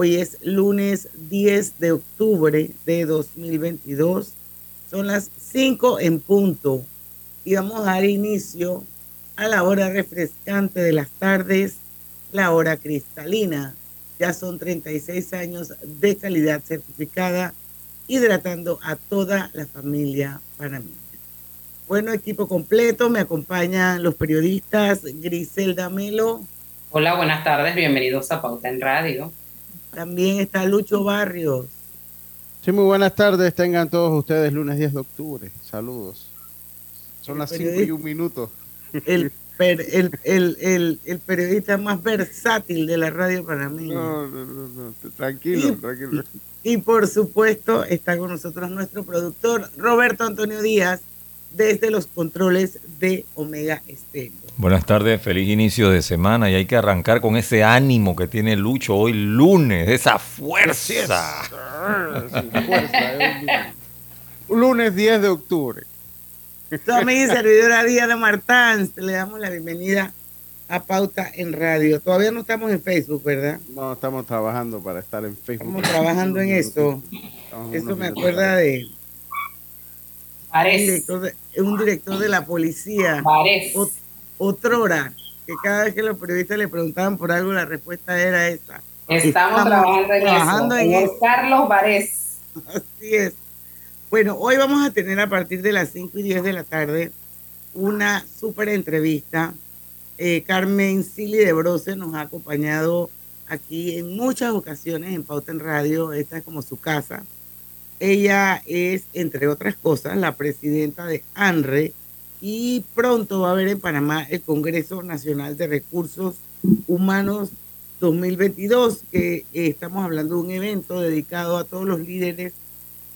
Hoy es lunes 10 de octubre de 2022. Son las 5 en punto y vamos a dar inicio a la hora refrescante de las tardes, la hora cristalina. Ya son 36 años de calidad certificada, hidratando a toda la familia panameña. Bueno, equipo completo, me acompañan los periodistas Griselda Melo. Hola, buenas tardes, bienvenidos a Pauta en Radio. También está Lucho Barrios. Sí, muy buenas tardes. Tengan todos ustedes lunes 10 de octubre. Saludos. Son El las 5 periodista- y un minuto. El, per- el, el, el, el periodista más versátil de la radio panameña. No, no, no, no. Tranquilo, tranquilo. Y por supuesto está con nosotros nuestro productor Roberto Antonio Díaz desde los controles de Omega Estéreo. Buenas tardes, feliz inicio de semana y hay que arrancar con ese ánimo que tiene Lucho hoy lunes, esa fuerza. Sí, fuerza, es un- un lunes 10 de octubre. Y servidora Diana Martán, le damos la bienvenida a Pauta en Radio. Todavía no estamos en Facebook, ¿verdad? No, estamos trabajando para estar en Facebook. Estamos trabajando en eso. Estamos Eso me acuerda de un Varés, director de, un director de la policía, Varés. Ot- otrora, que cada vez que los periodistas le preguntaban por algo, la respuesta era esa. Estamos, trabajando en trabajando eso. en eso. Carlos Varés. Así es. Bueno, hoy vamos a tener a partir de las 5 y 10 de la tarde una súper entrevista. Eh, Carmen Sili de Brose nos ha acompañado aquí en muchas ocasiones en Pauta en Radio. Esta es como su casa. Ella es, entre otras cosas, la presidenta de ANRE y pronto va a haber en Panamá el Congreso Nacional de Recursos Humanos 2022, que eh, estamos hablando de un evento dedicado a todos los líderes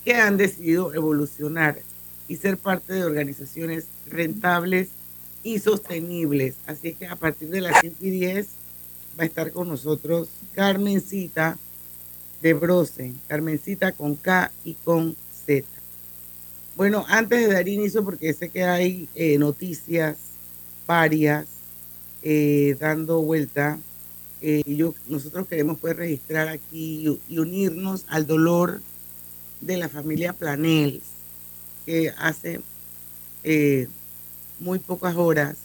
que han decidido evolucionar y ser parte de organizaciones rentables y sostenibles. Así es que a partir de las 5 y 10 va a estar con nosotros Carmencita de Brose, Carmencita con K y con Z. Bueno, antes de dar inicio, porque sé que hay eh, noticias varias eh, dando vuelta, eh, yo, nosotros queremos pues registrar aquí y, y unirnos al dolor de la familia Planels, que hace eh, muy pocas horas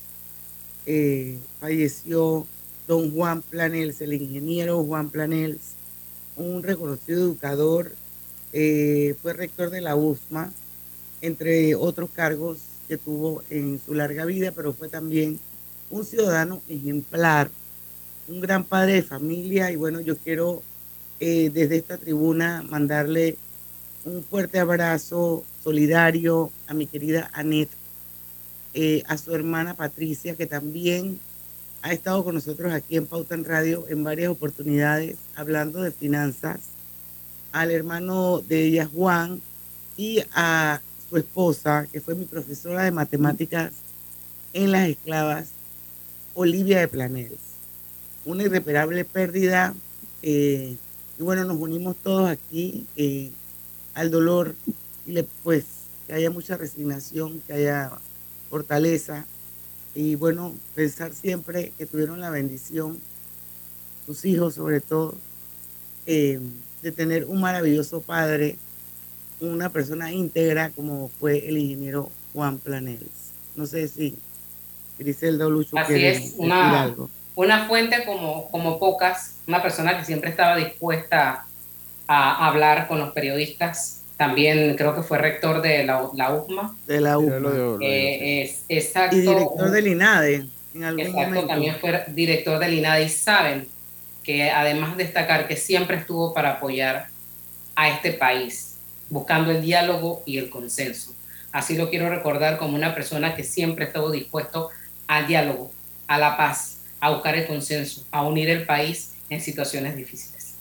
falleció don Juan Planels, el ingeniero Juan Planels, un reconocido educador, fue rector de la USMA, entre otros cargos que tuvo en su larga vida, pero fue también un ciudadano ejemplar, un gran padre de familia. Y bueno, yo quiero eh, desde esta tribuna mandarle un fuerte abrazo solidario a mi querida Anet, eh, a su hermana Patricia, que también ha estado con nosotros aquí en Pauta Radio en varias oportunidades hablando de finanzas, al hermano de ella Juan y a su esposa, que fue mi profesora de matemáticas en las esclavas, Olivia de Planels. Una irreparable pérdida. eh, y bueno, nos unimos todos aquí eh, al dolor y le, pues que haya mucha resignación, que haya fortaleza y bueno, pensar siempre que tuvieron la bendición, sus hijos sobre todo, eh, de tener un maravilloso padre, una persona íntegra como fue el ingeniero Juan Planels. No sé si Griselda o Lucho Así quieren es, decir una- algo. Una fuente como, como pocas, una persona que siempre estaba dispuesta a hablar con los periodistas. También creo que fue rector de la, la UCMA. De la de- Eh, es, exacto. y director del INADE en algún Exacto, momento. también fue director del INADE y saben que además de destacar que siempre estuvo para apoyar a este país, buscando el diálogo y el consenso. Así lo quiero recordar como una persona que siempre estuvo dispuesto al diálogo, a la paz, a buscar el consenso, a unir el país en situaciones difíciles.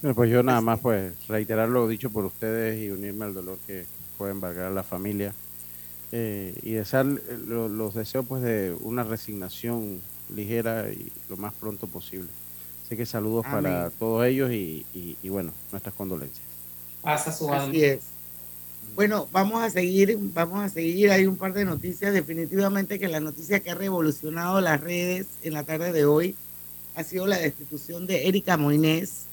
Bueno, pues yo nada más pues reiterar lo dicho por ustedes y unirme al dolor que puede embargar a la familia eh, y desear eh, lo- los deseos pues de una resignación ligera y lo más pronto posible. Así que saludos para todos ellos y, y- y bueno, nuestras condolencias. Pasa su alma. Así es. Bueno, vamos a seguir, vamos a seguir. Hay un par de noticias. Definitivamente que la noticia que ha revolucionado las redes en la tarde de hoy ha sido la destitución de Erika Moinés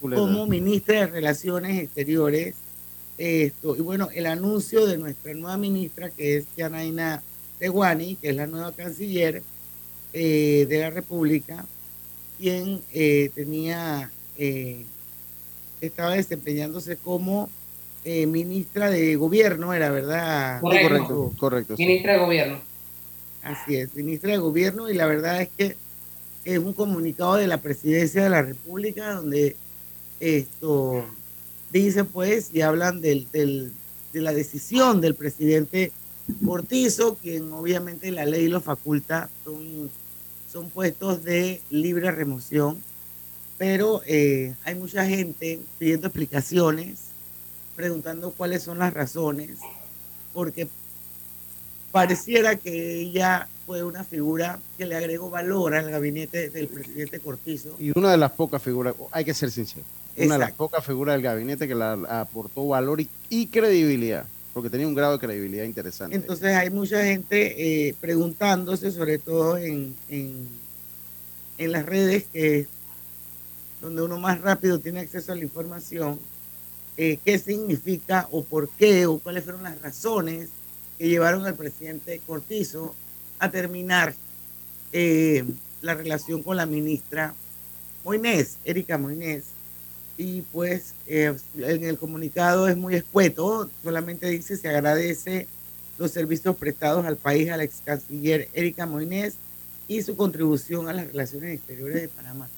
como ministra de Relaciones Exteriores. Esto, y bueno, el anuncio de nuestra nueva ministra, que es Yanaina Tehuani, que es la nueva canciller eh, de la República, quien eh, tenía, eh, estaba desempeñándose como eh, ministra de gobierno, era verdad. Correcto. Correcto, correcto. sí. Ministra de Gobierno. Así es, ministra de Gobierno, y la verdad es que es un comunicado de la Presidencia de la República donde esto dice pues y hablan del, del- de la decisión del presidente Cortizo, quien obviamente la ley lo faculta, son, son puestos de libre remoción, pero eh, hay mucha gente pidiendo explicaciones, preguntando cuáles son las razones, porque pareciera que ella fue una figura que le agregó valor al gabinete del presidente Cortizo. Y una de las pocas figuras, hay que ser sincero, una de las pocas figuras del gabinete que la aportó valor y, y credibilidad, porque tenía un grado de credibilidad interesante. Entonces hay mucha gente eh, preguntándose, sobre todo en, en, en las redes, que donde uno más rápido tiene acceso a la información, eh, qué significa o por qué o cuáles fueron las razones que llevaron al presidente Cortizo a terminar eh, la relación con la ministra Moinés, Erika Moinés. Y pues eh, en el comunicado es muy escueto, solamente dice se agradece los servicios prestados al país a la ex canciller Erika Moinés y su contribución a las relaciones exteriores de Panamá.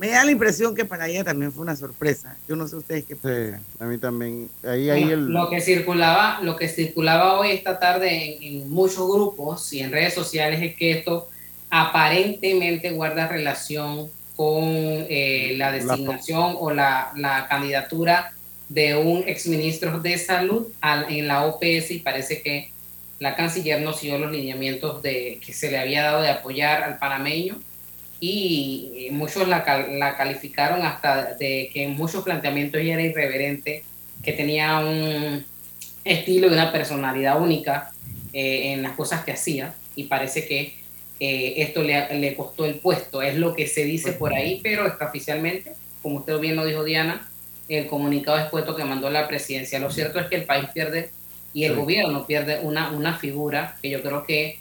Me da la impresión que para ella también fue una sorpresa. Yo no sé ustedes qué Sí, piensan. a mí también. Ahí, ahí Bueno, el, Lo que circulaba, lo que circulaba hoy esta tarde en, en muchos grupos y en redes sociales es que esto aparentemente guarda relación con eh, la designación o la, la candidatura de un exministro de salud al- en la OPS y parece que la canciller no siguió los lineamientos de, que se le había dado de apoyar al panameño y muchos la, cal- la calificaron hasta de que en muchos planteamientos ella era irreverente, que tenía un estilo y una personalidad única eh, en las cosas que hacía y parece que eh, esto le, le costó el puesto, es lo que se dice por ahí, pero extraoficialmente, como usted bien lo dijo Diana, el comunicado expuesto que mandó la presidencia. Lo cierto es que el país pierde y el Sí. gobierno pierde una, una figura que yo creo que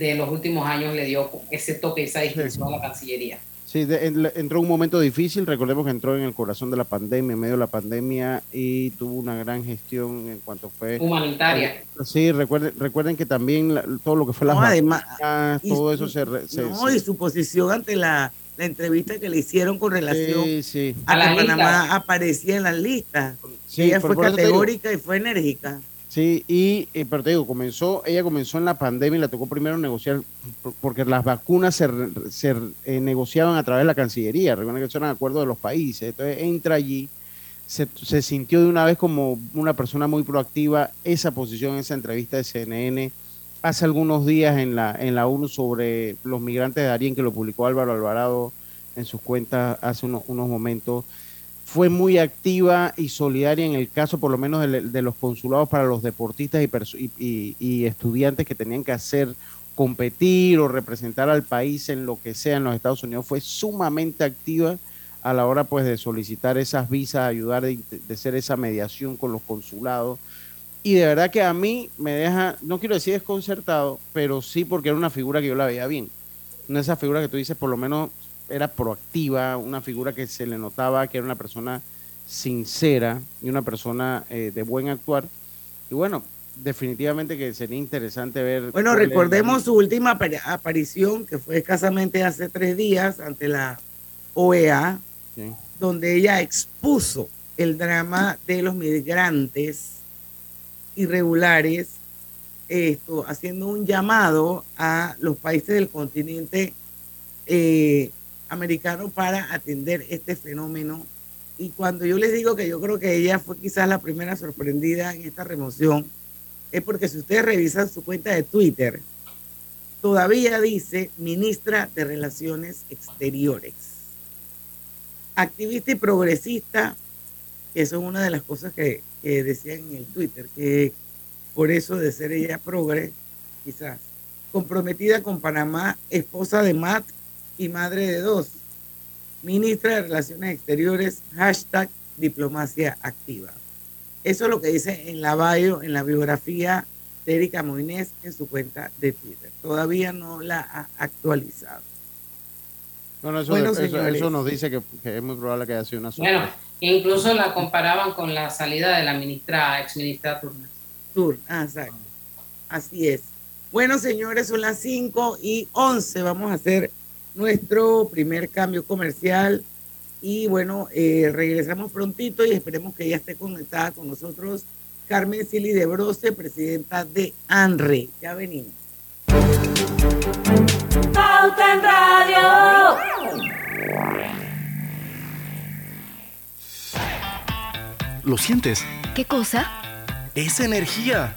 de los últimos años le dio ese toque, esa distinción a la Cancillería. Sí, de- en- entró un momento difícil, recordemos que entró en el corazón de la pandemia, en medio de la pandemia, y tuvo una gran gestión en cuanto fue... Humanitaria. Sí, recuerden, recuerden que también la- todo lo que fue las No, además, vacunas, todo eso se... se- no, se- y su posición ante la, la entrevista que le hicieron con relación sí, sí. a A las que Panamá aparecía en las listas. Sí, Ella fue digo. categórica y fue enérgica. Sí, y eh, pero te digo, comenzó, ella comenzó en la pandemia y le tocó primero negociar, por- porque las vacunas se, se eh, negociaban a través de la Cancillería, recuerden que eso eran acuerdos de los países, entonces entra allí, se, se sintió de una vez como una persona muy proactiva, esa posición, esa entrevista de CNN, hace algunos días en la, en la ONU sobre los migrantes de Darien, que lo publicó Álvaro Alvarado en sus cuentas hace unos, unos momentos, fue muy activa y solidaria en el caso por lo menos de, los consulados para los deportistas y- y estudiantes que tenían que hacer competir o representar al país en lo que sea en los Estados Unidos fue sumamente activa a la hora pues de solicitar esas visas, ayudar de, de hacer esa mediación con los consulados y de verdad que a mí me deja, no quiero decir desconcertado, pero sí porque era una figura que yo la veía bien. Una de esas figuras que tú dices, por lo menos era proactiva, una figura que se le notaba que era una persona sincera y una persona eh, de buen actuar. Y bueno, definitivamente que sería interesante ver. Bueno, recordemos su última apari- aparición, que fue escasamente hace tres días ante la OEA, Sí. donde ella expuso el drama de los migrantes irregulares, esto, haciendo un llamado a los países del continente eh, americano para atender este fenómeno y cuando yo les digo que yo creo que ella fue quizás la primera sorprendida en esta remoción, es porque si ustedes revisan su cuenta de Twitter, todavía dice ministra de Relaciones Exteriores. Activista y progresista, que eso es una de las cosas que, que decían en el Twitter, que por eso de ser ella progre, quizás, comprometida con Panamá, esposa de Matt y madre de dos, ministra de Relaciones Exteriores, hashtag diplomacia activa. Eso es lo que dice en la bio, en la biografía de Erika Moines en su cuenta de Twitter. Todavía no la ha actualizado. Bueno, eso, Bueno, eso- nos dice que, que es muy probable que haya sido una Bueno, sorpresa. incluso la comparaban con la salida de la ministra, ex ministra Turner. Tour, ah, exacto. Así es. Bueno, señores, son las 5 y 11. Vamos a hacer nuestro primer cambio comercial. Y bueno, eh, regresamos prontito y esperemos que ya esté conectada con nosotros Carmen Sili de Broce, presidenta de ANRE. Ya venimos. Pauta en Radio. ¿Lo sientes? ¿Qué cosa? Esa energía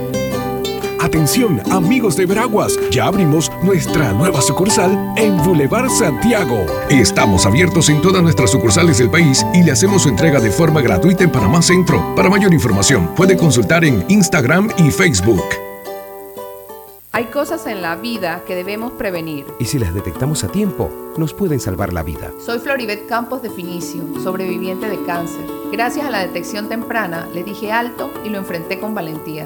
Atención, amigos de Veraguas, ya abrimos nuestra nueva sucursal en Boulevard Santiago. Estamos abiertos en todas nuestras sucursales del país y le hacemos su entrega de forma gratuita en Panamá Centro. Para mayor información, puede consultar en Instagram y Facebook. Hay cosas en la vida que debemos prevenir. Y si las detectamos a tiempo, nos pueden salvar la vida. Soy Floribet Campos de Finicio, sobreviviente de cáncer. Gracias a la detección temprana, le dije alto y lo enfrenté con valentía.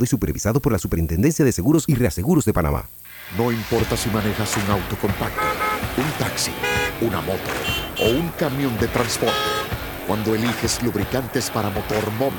Y supervisado por la Superintendencia de Seguros y Reaseguros de Panamá. No importa si manejas un auto compacto, un taxi, una moto o un camión de transporte. Cuando eliges lubricantes para motor móvil,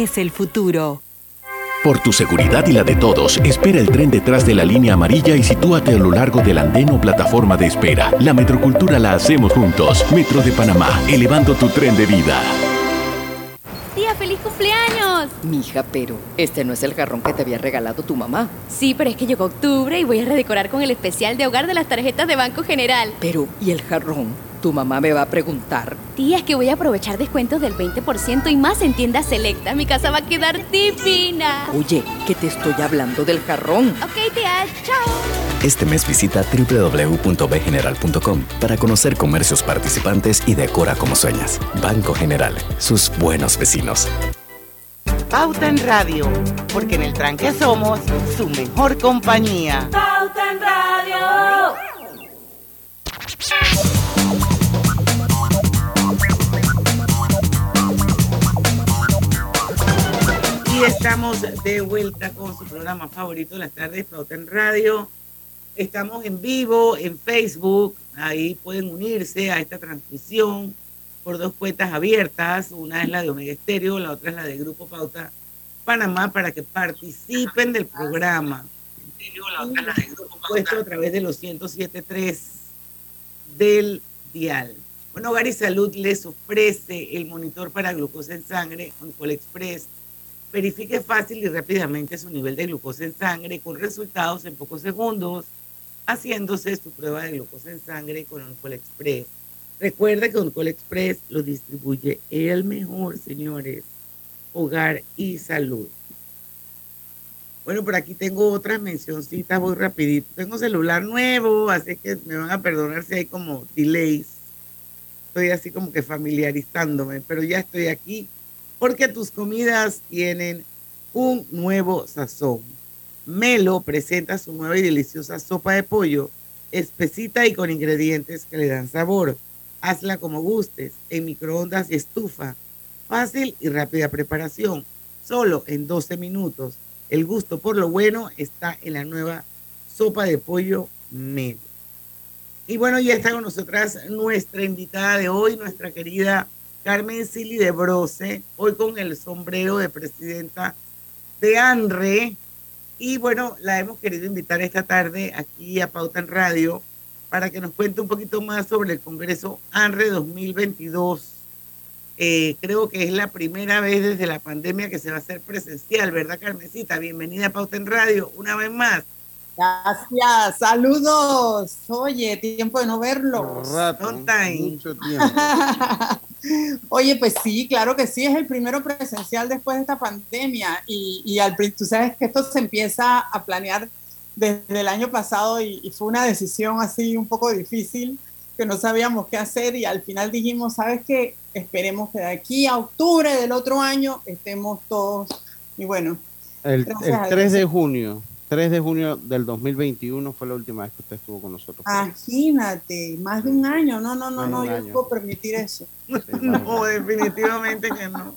el futuro. Por tu seguridad y la de todos, espera el tren detrás de la línea amarilla y sitúate a lo largo del andén o plataforma de espera. La metrocultura la hacemos juntos. Metro de Panamá, elevando tu tren de vida. Tía, feliz cumpleaños. Mija, pero este no es el jarrón que te había regalado tu mamá. Sí, pero es que llegó octubre y voy a redecorar con el especial de hogar de las tarjetas de Banco General. Pero, ¿y el jarrón? Tu mamá me va a preguntar. Tía, es que voy a aprovechar descuentos del 20% y más en tiendas selecta. Mi casa va a quedar divina. Oye, que te estoy hablando del jarrón. Ok, tía, chao. Este mes visita www.bgeneral.com para conocer comercios participantes y decora como sueñas. Banco General, sus buenos vecinos. Pauta en Radio, porque en el tranque somos su mejor compañía. Pauta en Radio. Y estamos de vuelta con su programa favorito, Las Tardes Pauta en Radio. Estamos en vivo en Facebook, ahí pueden unirse a esta transmisión por dos cuentas abiertas, una es la de Omega Estéreo, la otra es la de Grupo Pauta Panamá, para que participen del programa. La otra es la de Grupo Puesto a través de los 107.3 del dial. Bueno, Hogar y Salud les ofrece el monitor para glucosa en sangre Oncol Express. Verifique fácil y rápidamente su nivel de glucosa en sangre con resultados en pocos segundos, haciéndose su prueba de glucosa en sangre con Oncol Express. Recuerde que Oncol Express lo distribuye el mejor, señores, Hogar y Salud. Bueno, por aquí tengo otras mencioncitas, voy rapidito. Tengo celular nuevo, así que me van a perdonar si hay como delays. Estoy así como que familiarizándome, pero ya estoy aquí porque tus comidas tienen un nuevo sazón. Melo presenta su nueva y deliciosa sopa de pollo, espesita y con ingredientes que le dan sabor. Hazla como gustes, en microondas y estufa. Fácil y rápida preparación, solo en 12 minutos. El gusto por lo bueno está en la nueva sopa de pollo Melo. Y bueno, ya está con nosotras nuestra invitada de hoy, nuestra querida Carmen Sili de Brose, hoy con el sombrero de presidenta de ANRE. Y bueno, la hemos querido invitar esta tarde aquí a Pauta en Radio para que nos cuente un poquito más sobre el Congreso ANRE 2022. Eh, creo que es la primera vez desde la pandemia que se va a hacer presencial, ¿verdad, Carmencita? Bienvenida a Pauta en Radio una vez más. Gracias, saludos. Oye, tiempo de no verlos. Rato, mucho tiempo. Oye, pues sí, claro que sí, es el primero presencial después de esta pandemia y, y al, tú sabes que esto se empieza a planear desde el año pasado y, y, fue una decisión así un poco difícil que no sabíamos qué hacer y al final dijimos, ¿sabes qué? Esperemos que de aquí a octubre del otro año estemos todos y bueno. El, el 3 de junio. 3 de junio del 2021 fue la última vez que usted estuvo con nosotros. Imagínate, más de un año. No, no, no, no, yo no puedo permitir eso. no, definitivamente que no.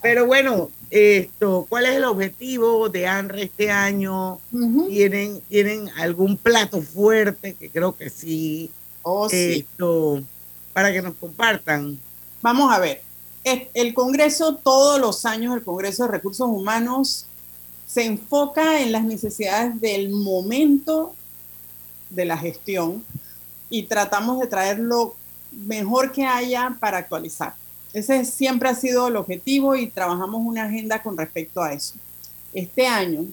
Pero bueno, esto, ¿cuál es el objetivo de ANRE este año? Uh -huh. ¿Tienen, ¿Tienen algún plato fuerte? Que creo que sí. Oh, sí. Esto, para que nos compartan. Vamos a ver. El Congreso, todos los años, el Congreso de Recursos Humanos se enfoca en las necesidades del momento de la gestión y tratamos de traer lo mejor que haya para actualizar. Ese siempre ha sido el objetivo y trabajamos una agenda con respecto a eso. Este año,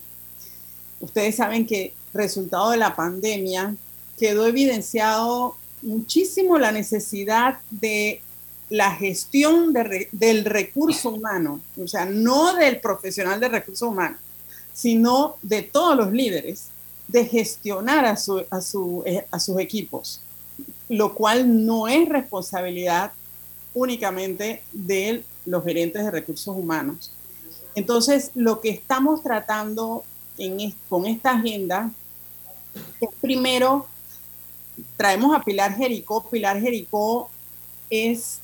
ustedes saben que resultado de la pandemia quedó evidenciado muchísimo la necesidad de la gestión de, del recurso humano, o sea, no del profesional de recursos humanos, sino de todos los líderes, de gestionar a, su, a, su, eh, a sus equipos, lo cual no es responsabilidad únicamente de los gerentes de recursos humanos. Entonces, lo que estamos tratando en, con esta agenda es primero, traemos a Pilar Jericó. Pilar Jericó es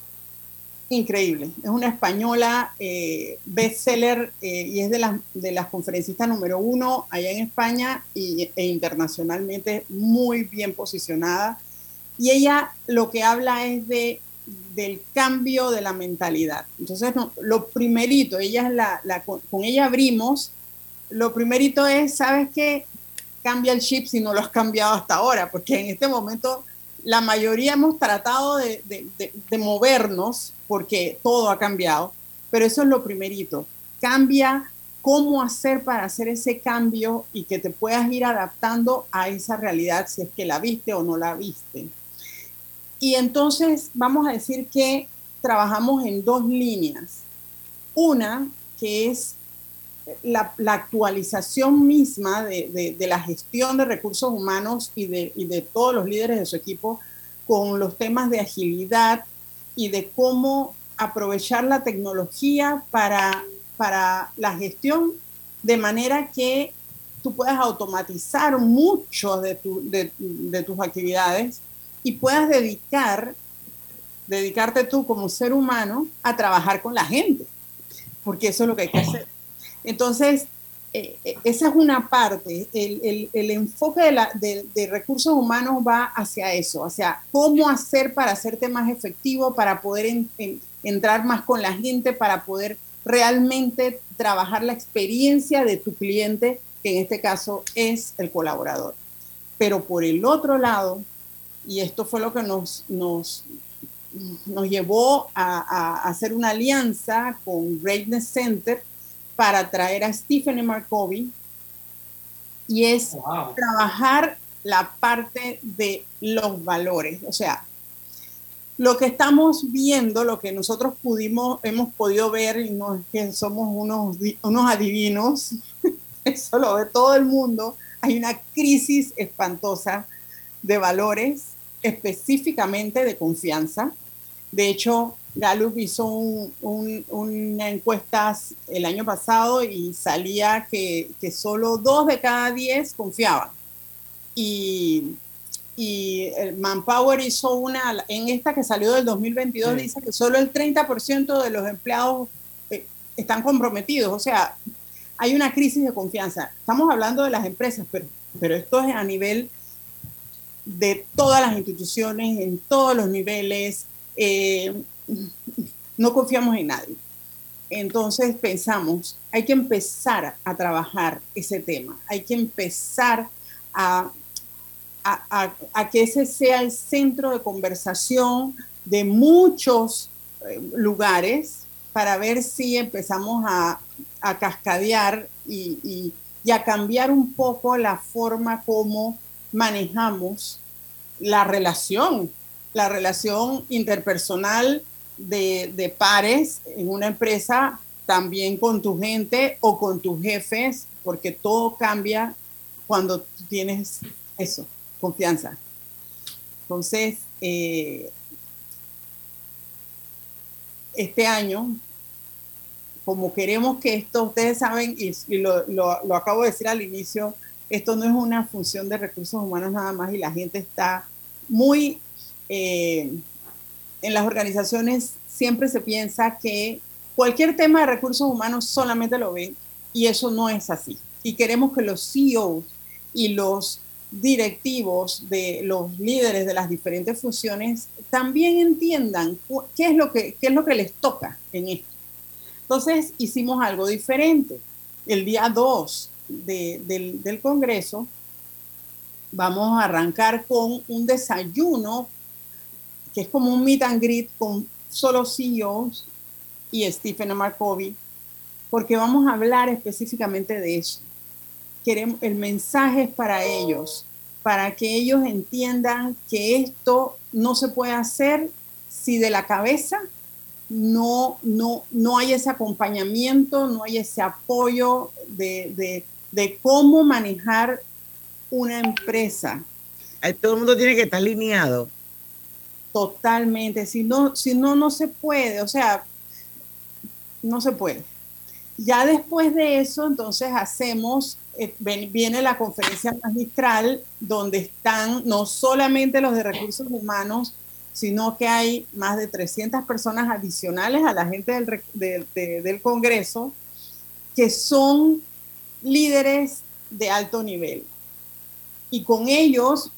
increíble. Es una española eh, bestseller eh, y es de las, de las conferencistas número uno allá en España y, e internacionalmente muy bien posicionada. Y ella lo que habla es de, del cambio de la mentalidad. Entonces, no, lo primerito, ella es la, la, con, con ella abrimos, lo primerito es, ¿sabes qué? Cambia el chip si no lo has cambiado hasta ahora, porque en este momento la mayoría hemos tratado de, de, de, de, movernos porque todo ha cambiado, pero eso es lo primerito. Cambia cómo hacer para hacer ese cambio y que te puedas ir adaptando a esa realidad si es que la viste o no la viste. Y entonces vamos a decir que trabajamos en dos líneas. Una que es la, actualización misma de, de- de la gestión de recursos humanos y de, y de todos los líderes de su equipo con los temas de agilidad y de cómo aprovechar la tecnología para, para la gestión de manera que tú puedas automatizar mucho de, tu- de- de tus actividades y puedas dedicar, dedicarte tú como ser humano a trabajar con la gente, porque eso es lo que hay que hacer. Entonces, eh, eh, esa es una parte, el, el- enfoque de, la- de- recursos humanos va hacia eso, hacia cómo hacer para hacerte más efectivo, para poder en- en- entrar más con la gente, para poder realmente trabajar la experiencia de tu cliente, que en este caso es el colaborador. Pero por el otro lado, y esto fue lo que nos, nos, nos llevó a, a hacer una alianza con Greatness Center para traer a Stephen Markovi, y es trabajar la parte de los valores. O sea, lo que estamos viendo, lo que nosotros pudimos, hemos podido ver, y no es que somos unos, unos adivinos, eso lo ve todo el mundo, hay una crisis espantosa de valores, específicamente de confianza. De hecho, Gallup hizo un- un- una encuesta el año pasado y salía que, que solo dos de cada diez confiaban. Y, y el Manpower hizo una, en esta que salió del 2022, Sí. dice que solo el 30% de los empleados eh, están comprometidos. O sea, hay una crisis de confianza. Estamos hablando de las empresas, pero, pero esto es a nivel de todas las instituciones, en todos los niveles. eh, no confiamos en nadie. Entonces pensamos, hay que empezar a trabajar ese tema, hay que empezar a, a- a- que ese sea el centro de conversación de muchos eh, lugares para ver si empezamos a, a cascadear y, y- y a cambiar un poco la forma como manejamos la relación, la relación interpersonal de, pares en una empresa, también con tu gente o con tus jefes, porque todo cambia cuando tienes eso, confianza. Entonces, eh, este año, como queremos que esto, ustedes saben, y, y lo, lo- lo acabo de decir al inicio, esto no es una función de recursos humanos nada más y la gente está muy, eh, en las organizaciones siempre se piensa que cualquier tema de recursos humanos solamente lo ven y eso no es así. Y queremos que los CEOs y los directivos de los líderes de las diferentes funciones también entiendan qué es lo que, qué es lo que les toca en esto. Entonces hicimos algo diferente. El día 2 de- del, del Congreso vamos a arrancar con un desayuno que es como un meet and greet con solo CEOs y Stephen Markovi, porque vamos a hablar específicamente de eso. Queremos, el mensaje es para ellos, para que ellos entiendan que esto no se puede hacer si de la cabeza no, no, no hay ese acompañamiento, no hay ese apoyo de, de, de cómo manejar una empresa. Todo el mundo tiene que estar alineado. Totalmente. Si no, si no, no se puede. O sea, no se puede. Ya después de eso, entonces hacemos, eh, viene la conferencia magistral donde están no solamente los de recursos humanos, sino que hay más de 300 personas adicionales a la gente del, del Congreso que son líderes de alto nivel. Y con ellos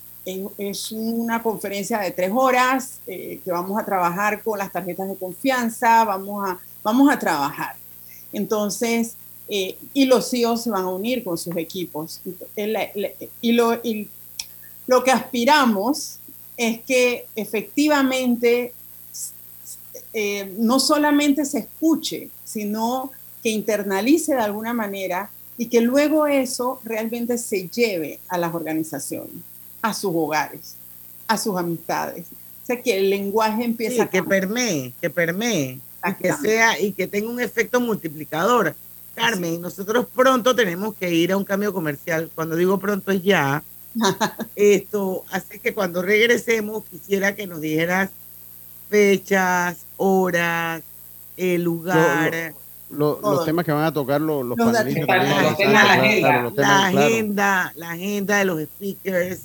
es, una conferencia de tres horas eh, que vamos a trabajar con las tarjetas de confianza, vamos a, vamos a trabajar. Entonces, eh, y los CEOs se van a unir con sus equipos. Y lo, lo que aspiramos es que efectivamente eh, no solamente se escuche, sino que internalice de alguna manera y que luego eso realmente se lleve a las organizaciones, a sus hogares, a sus amistades. sé que el lenguaje empieza sí, que permee, que permee y que sea y que tenga un efecto multiplicador. Carmen, nosotros pronto tenemos que ir a un cambio comercial. Cuando digo pronto es ya. Esto, así que cuando regresemos quisiera que nos dijeras fechas, horas, el lugar. los temas que van a tocar los, los panelistas. La, agenda, la agenda de los speakers,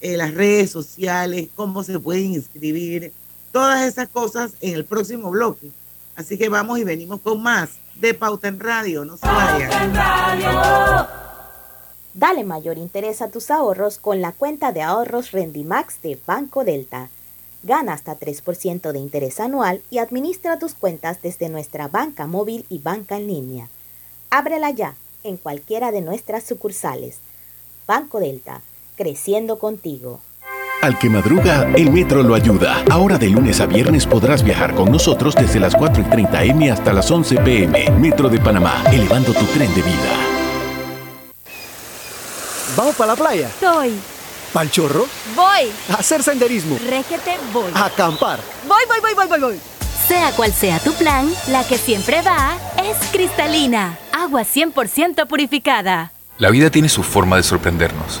eh, las redes sociales, cómo se pueden inscribir, todas esas cosas en el próximo bloque. Así que vamos y venimos con más de Pauta en Radio. No se vayan. Dale mayor interés a tus ahorros con la cuenta de ahorros Rendimax de Banco Delta. Gana hasta 3% de interés anual y administra tus cuentas desde nuestra banca móvil y banca en línea. Ábrela ya en cualquiera de nuestras sucursales. Banco Delta, creciendo contigo. Al que madruga, el metro lo ayuda. Ahora de lunes a viernes podrás viajar con nosotros desde las 4 y 30 M hasta las 11 PM. Metro de Panamá, elevando tu tren de vida. ¿Vamos para la playa? Estoy. ¿Pal chorro? Voy. A hacer senderismo. Régete, voy. A acampar. Voy, voy, voy, voy, voy, voy. Sea cual sea tu plan, la que siempre va es cristalina. Agua 100% purificada. La vida tiene su forma de sorprendernos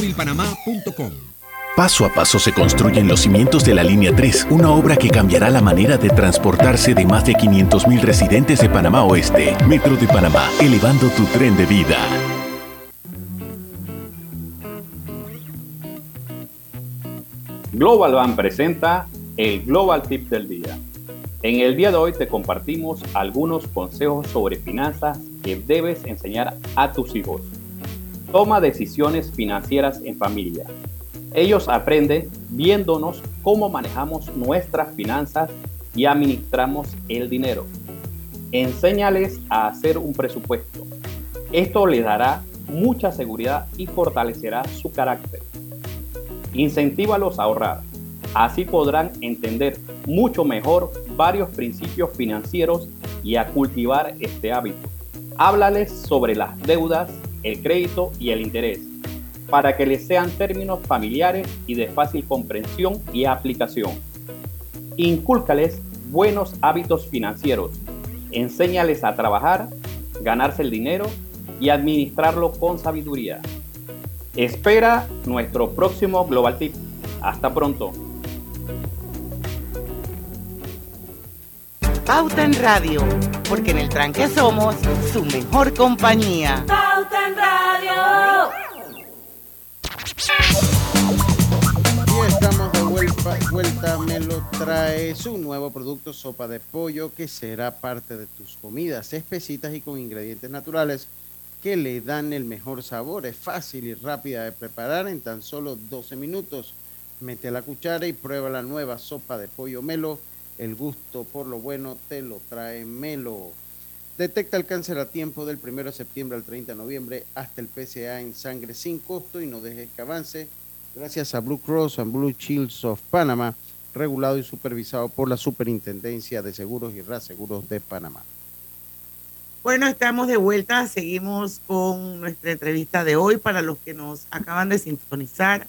móvilpanamá.com. Paso a paso se construyen los cimientos de la Línea 3, una obra que cambiará la manera de transportarse de más de 500.000 residentes de Panamá Oeste. Metro de Panamá, elevando tu tren de vida. Global Bank presenta el Global Tip del Día. En el día de hoy te compartimos algunos consejos sobre finanzas que debes enseñar a tus hijos. Toma decisiones financieras en familia. Ellos aprenden viéndonos cómo manejamos nuestras finanzas y administramos el dinero. Enséñales a hacer un presupuesto. Esto les dará mucha seguridad y fortalecerá su carácter. Incentívalos a ahorrar. Así podrán entender mucho mejor varios principios financieros y a cultivar este hábito. Háblales sobre las deudas el crédito y el interés, para que les sean términos familiares y de fácil comprensión y aplicación. Incúlcales buenos hábitos financieros, enséñales a trabajar, ganarse el dinero y administrarlo con sabiduría. Espera nuestro próximo Global Tip. Hasta pronto. Pauta en Radio, porque en el tranque somos su mejor compañía. Pauta en Radio. Y estamos de vuelta, vuelta, me lo trae su nuevo producto sopa de pollo que será parte de tus comidas espesitas y con ingredientes naturales que le dan el mejor sabor. Es fácil y rápida de preparar en tan solo 12 minutos. Mete la cuchara y prueba la nueva sopa de pollo melo. El gusto por lo bueno te lo trae melo. Detecta el cáncer a tiempo del 1 de septiembre al 30 de noviembre hasta el PCA en sangre sin costo y no dejes que avance. Gracias a Blue Cross and Blue Shields of Panama, regulado y supervisado por la Superintendencia de Seguros y Reaseguros de Panamá. Bueno, estamos de vuelta. Seguimos con nuestra entrevista de hoy. Para los que nos acaban de sintonizar,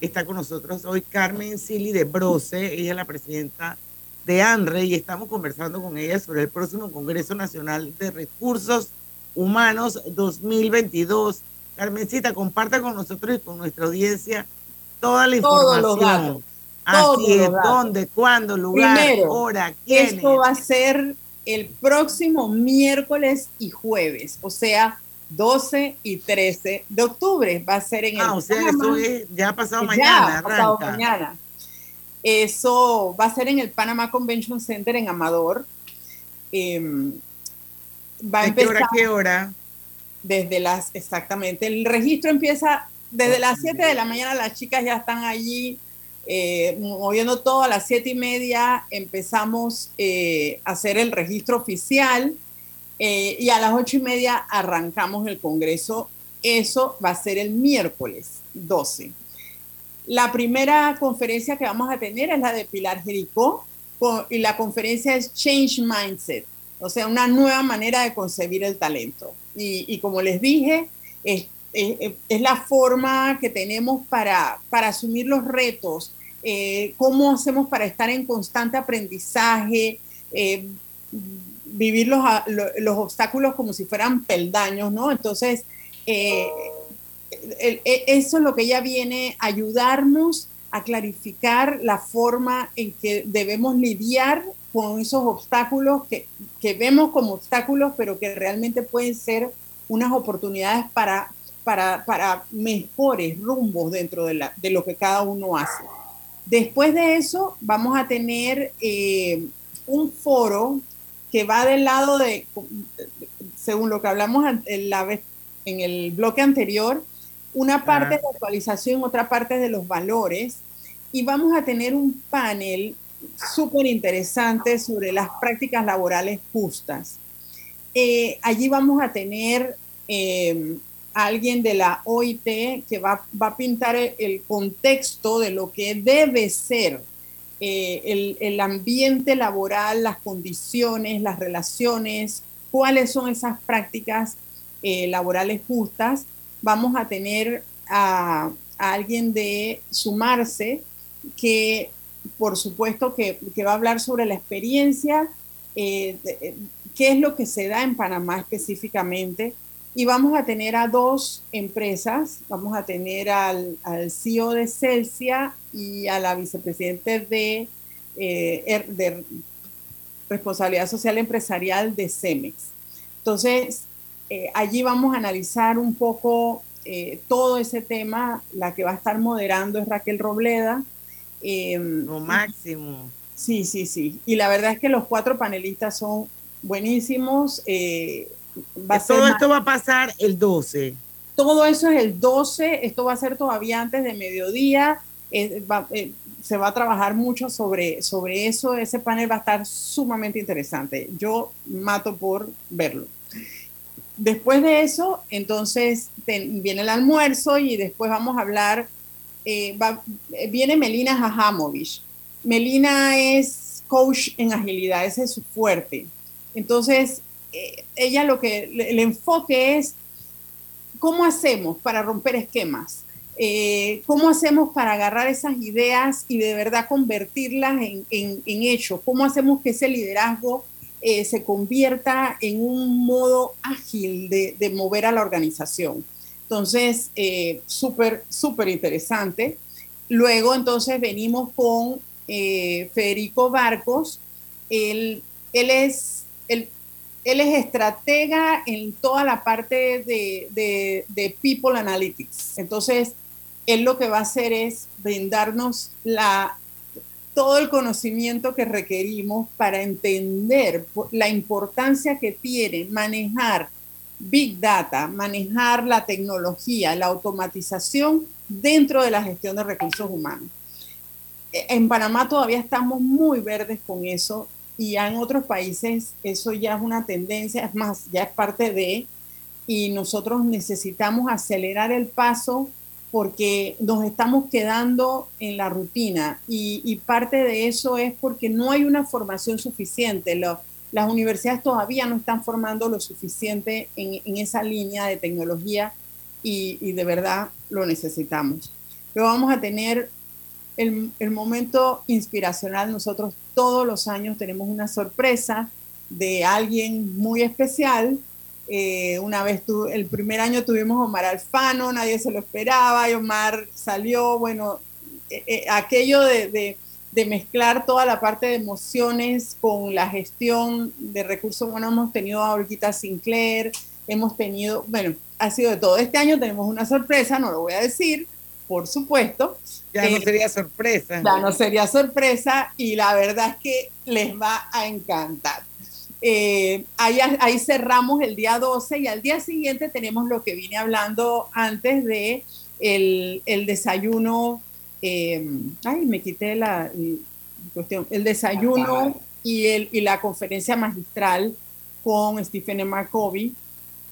está con nosotros hoy Carmen Sili de Broce. Ella es la presidenta de ANRE y estamos conversando con ella sobre el próximo Congreso Nacional de Recursos Humanos 2022. Carmencita, comparta con nosotros y con nuestra audiencia toda la información. Así es, dónde, cuándo, lugar, hora, quién. Esto va a ser el próximo miércoles y jueves, o sea, 12 y 13 de octubre. Va a ser en el. Ah, o sea, eso es ya pasado mañana. pasado mañana. Eso va a ser en el Panama Convention Center en Amador. Em, va a empezar, qué hora? ¿Qué hora? Desde las, exactamente. El registro empieza desde las 7 de la mañana, las chicas ya están allí eh, moviendo todo a las 7 y media. Empezamos eh, a hacer el registro oficial eh, y a las 8 y media arrancamos el Congreso. Eso va a ser el miércoles 12. La primera conferencia que vamos a tener es la de Pilar Jericó y la conferencia es Change Mindset, o sea, una nueva manera de concebir el talento. Y, como les dije, es, la forma que tenemos para, para asumir los retos, eh, cómo hacemos para estar en constante aprendizaje, eh, vivir los, los, obstáculos como si fueran peldaños, ¿no? Entonces, eh, e, eso es lo que ella viene a ayudarnos a clarificar la forma en que debemos lidiar con esos obstáculos que, que, vemos como obstáculos, pero que realmente pueden ser unas oportunidades para, para, para mejores rumbos dentro de, la, de, lo que cada uno hace. Después de eso, vamos a tener eh, un foro que va del lado de, según lo que hablamos en, la, en el bloque anterior, una parte de actualización, otra parte de los valores. Y vamos a tener un panel súper interesante sobre las prácticas laborales justas. Eh, allí vamos a tener eh, alguien de la OIT que va, a pintar el, contexto de lo que debe ser eh, el, ambiente laboral, las condiciones, las relaciones, cuáles son esas prácticas laborales justas vamos a tener a, alguien de sumarse que por supuesto que, va a hablar sobre la experiencia, eh, eh, qué es lo que se da en Panamá específicamente. Y vamos a tener a dos empresas, vamos a tener al, CEO de Celsia y a la vicepresidente de, eh, er, de responsabilidad social empresarial de Cemex. Entonces, eh, allí vamos a analizar un poco eh, todo ese tema. La que va a estar moderando es Raquel Robleda. Em, Lo máximo. Sí, sí, sí. Y la verdad es que los cuatro panelistas son buenísimos. Eh, todo esto va a pasar el 12. Todo eso es el 12. Esto va a ser todavía antes de mediodía. se va a trabajar mucho sobre, sobre eso. Ese panel va a estar sumamente interesante. Yo mato por verlo. Después de eso, entonces viene el almuerzo y después vamos a hablar, eh, viene Melina Jajamovich. Melina es coach en agilidad, ese es su fuerte. Entonces, eh, ella lo que, el enfoque es, ¿cómo hacemos para romper esquemas? Eh, ¿Cómo hacemos para agarrar esas ideas y de verdad convertirlas en, en, en hechos? ¿Cómo hacemos que ese liderazgo eh, se convierta en un modo ágil de, mover a la organización. Entonces, eh, súper, súper interesante. Luego, entonces, venimos con eh, Federico Barcos. Él, él, es, él, él, es estratega en toda la parte de, de, de People Analytics. Entonces, él lo que va a hacer es brindarnos la todo el conocimiento que requerimos para entender la importancia que tiene manejar Big Data, manejar la tecnología, la automatización dentro de la gestión de recursos humanos. E, en Panamá todavía estamos muy verdes con eso y en otros países eso ya es una tendencia, es más, ya es parte de, y nosotros necesitamos acelerar el paso porque nos estamos quedando en la rutina y, parte de eso es porque no hay una formación suficiente. las universidades todavía no están formando lo suficiente en, esa línea de tecnología y, de verdad lo necesitamos. Pero vamos a tener el, el momento inspiracional. Nosotros todos los años tenemos una sorpresa de alguien muy especial eh, una vez, tu, el primer año tuvimos Omar Alfano, nadie se lo esperaba, y Omar salió, bueno, eh, eh, aquello de, de, mezclar toda la parte de emociones con la gestión de recursos humanos, hemos tenido a Olguita Sinclair, hemos tenido, bueno, ha sido de todo. Este año tenemos una sorpresa, no lo voy a decir, por supuesto. Ya no sería sorpresa. Ya no sería sorpresa y la verdad es que les va a encantar. Eh, ahí, ahí, cerramos el día 12 y al día siguiente tenemos lo que vine hablando antes de el, el desayuno. Eh, ay, me quité la, cuestión. El desayuno y, el, y la conferencia magistral con Stephen M. Markovi.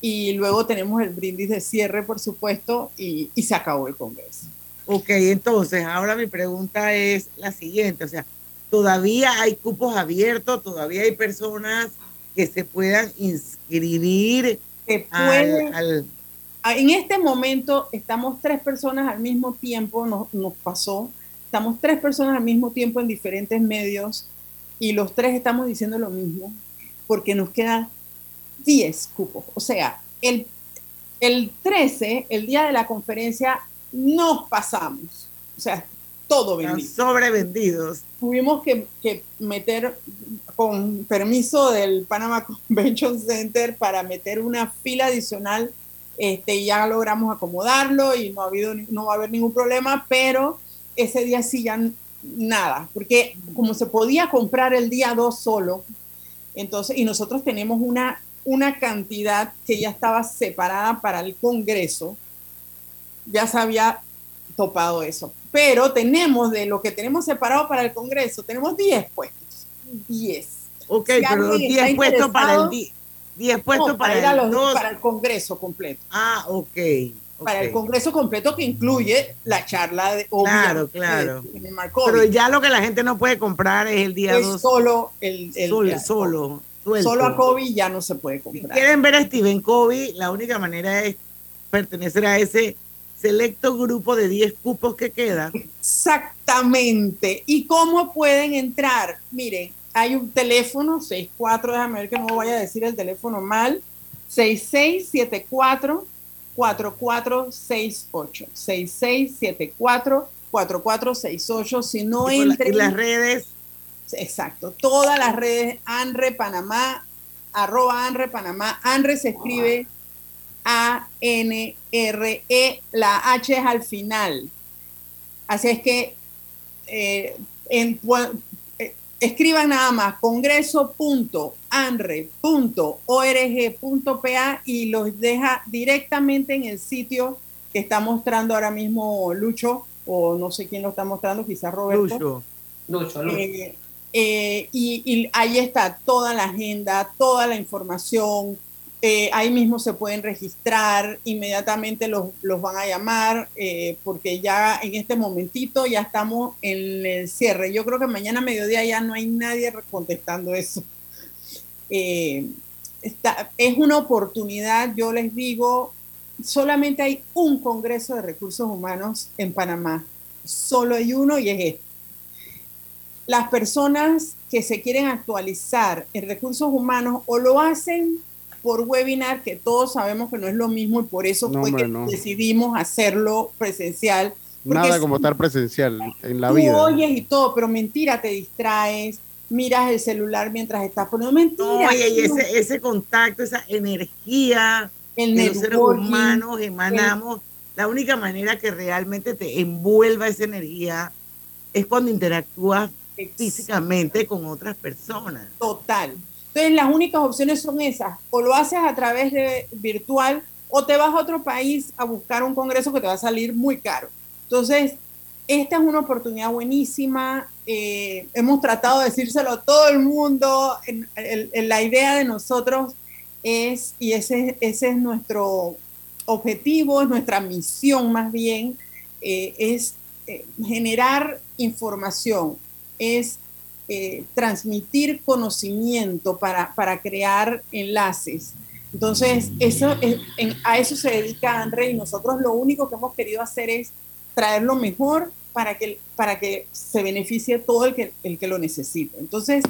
Y luego tenemos el brindis de cierre, por supuesto, y, y se acabó el Congreso. Ok, entonces ahora mi pregunta es la siguiente, o sea, todavía hay cupos abiertos, todavía hay personas que se puedan inscribir. al, En este momento estamos tres personas al mismo tiempo, nos, nos pasó, estamos tres personas al mismo tiempo en diferentes medios y los tres estamos diciendo lo mismo porque nos quedan 10 cupos. O sea, el, el 13, el día de la conferencia, nos pasamos. O sea, todo vendido. Sobrevendidos. Tuvimos que, que, meter, con permiso del Panama Convention Center, para meter una fila adicional. Este, ya logramos acomodarlo y no ha habido, no va a haber ningún problema, pero ese día sí ya nada, porque como se podía comprar el día 2 solo, entonces, y nosotros tenemos una, una cantidad que ya estaba separada para el Congreso, ya se había topado eso pero tenemos de lo que tenemos separado para el Congreso, tenemos 10 puestos. 10. Ok, pero 10 puestos para el 10 puestos para, el para el Congreso completo. Ah, ok. okay. Para el Congreso completo que incluye la charla de Claro, claro. pero ya lo que la gente no puede comprar es el día 2. Solo el, el solo, solo, solo a Kobe ya no se puede comprar. Si quieren ver a Steven Kobe, la única manera es pertenecer a ese selecto grupo de 10 cupos que quedan. Exactamente. ¿Y cómo pueden entrar? Miren, hay un teléfono, 64, déjame ver que no vaya a decir el teléfono mal, 6674 4468 6674 4468 si no entren en las redes exacto todas las redes Anre Panamá arroba Anre Panamá Anre se escribe a-N-R-E, la H es al final. Así es que eh, eh, escriban nada más congreso.anre.org.pa y los deja directamente en el sitio que está mostrando ahora mismo Lucho, o no sé quién lo está mostrando, quizás Roberto. Lucho. Eh, y, y ahí está toda la agenda, toda la información, eh, ahí mismo se pueden registrar, inmediatamente los, los van a llamar, eh, porque ya en este momentito ya estamos en el cierre. Yo creo que mañana a mediodía ya no hay nadie contestando eso. Eh, es una oportunidad, yo les digo, solamente hay un Congreso de Recursos Humanos en Panamá, solo hay uno y es este. Las personas que se quieren actualizar en recursos humanos o lo hacen por webinar, que todos sabemos que no es lo mismo y por eso fue que decidimos hacerlo presencial. Nada como estar presencial en la vida. oyes y todo, pero mentira, te distraes, miras el celular mientras estás poniendo mentira. Oye, y ese, ese contacto, esa energía el los seres humanos emanamos, la única manera que realmente te envuelva esa energía es cuando interactúas físicamente con otras personas. Total. Entonces las únicas opciones son esas, o lo haces a través de virtual o te vas a otro país a buscar un congreso que te va a salir muy caro. Entonces, esta es una oportunidad buenísima. Eh, hemos tratado de decírselo a todo el mundo. la idea de nosotros es, y ese, es nuestro objetivo, es nuestra misión más bien, eh, es eh, generar información, es transmitir conocimiento para, para, crear enlaces. Entonces, eso a eso se dedica André y nosotros lo único que hemos querido hacer es traer lo mejor para que, para que se beneficie todo el que, el que lo necesite. Entonces,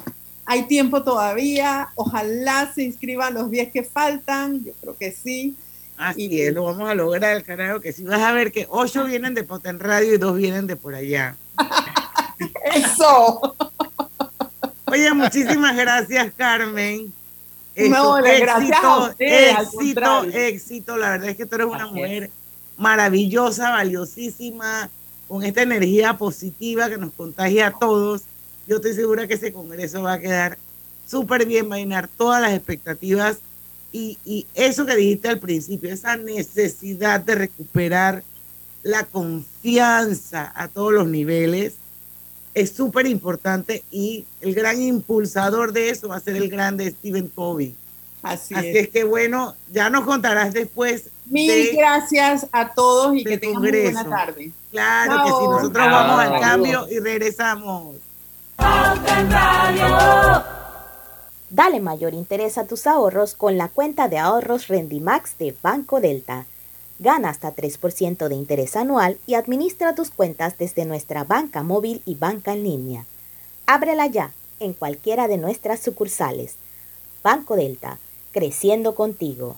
hay tiempo todavía, ojalá se inscriban los 10 que faltan, yo creo que sí. Así y, es, lo vamos a lograr, carajo, que si vas a ver que 8 vienen de Poten Radio y 2 vienen de por allá. Eso. Oye, muchísimas gracias, Carmen. no, éxito, éxito, éxito. La verdad es que tú eres una mujer maravillosa, valiosísima, con esta energía positiva que nos contagia a todos. Yo estoy segura que ese congreso va a quedar súper bien, va a llenar todas las expectativas y, y eso que dijiste al principio, esa necesidad de recuperar la confianza a todos los niveles es súper importante y el gran impulsador de eso va a ser el grande Stephen Covey. Así, Así es. que bueno, ya nos contarás después. Mil gracias a todos y que tengan una buena tarde. Claro que sí, nosotros vamos al cambio y regresamos. Dale mayor interés a tus ahorros con la cuenta de ahorros Rendimax de Banco Delta. Gana hasta 3% de interés anual y administra tus cuentas desde nuestra banca móvil y banca en línea. Ábrela ya en cualquiera de nuestras sucursales. Banco Delta creciendo contigo.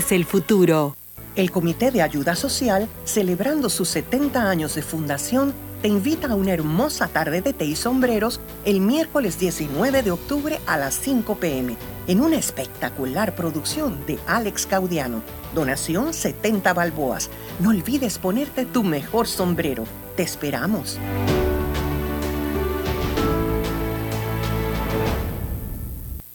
el futuro. El Comité de Ayuda Social, celebrando sus 70 años de fundación, te invita a una hermosa tarde de té y sombreros el miércoles 19 de octubre a las 5 pm en una espectacular producción de Alex Caudiano. Donación 70 balboas. No olvides ponerte tu mejor sombrero. Te esperamos.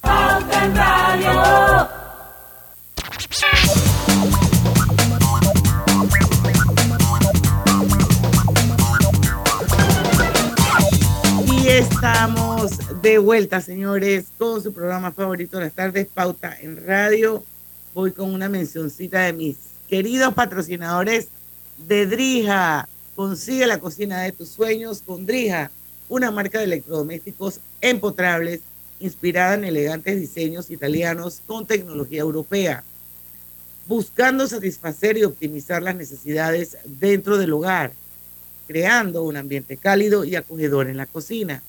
Pauta en Radio. Y estamos de vuelta, señores, con su programa favorito de las tardes, Pauta en Radio. Voy con una mencioncita de mis queridos patrocinadores de Drija. Consigue la cocina de tus sueños con Drija, una marca de electrodomésticos empotrables inspirada en elegantes diseños italianos con tecnología europea, buscando satisfacer y optimizar las necesidades dentro del hogar, creando un ambiente cálido y acogedor en la cocina.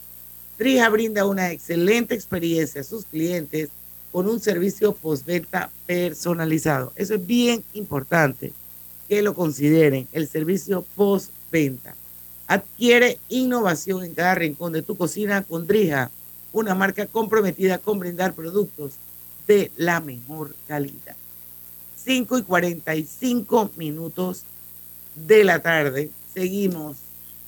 Drija brinda una excelente experiencia a sus clientes con un servicio postventa personalizado. Eso es bien importante que lo consideren, el servicio postventa. Adquiere innovación en cada rincón de tu cocina con Drija, una marca comprometida con brindar productos de la mejor calidad. 5 y 45 minutos de la tarde. Seguimos.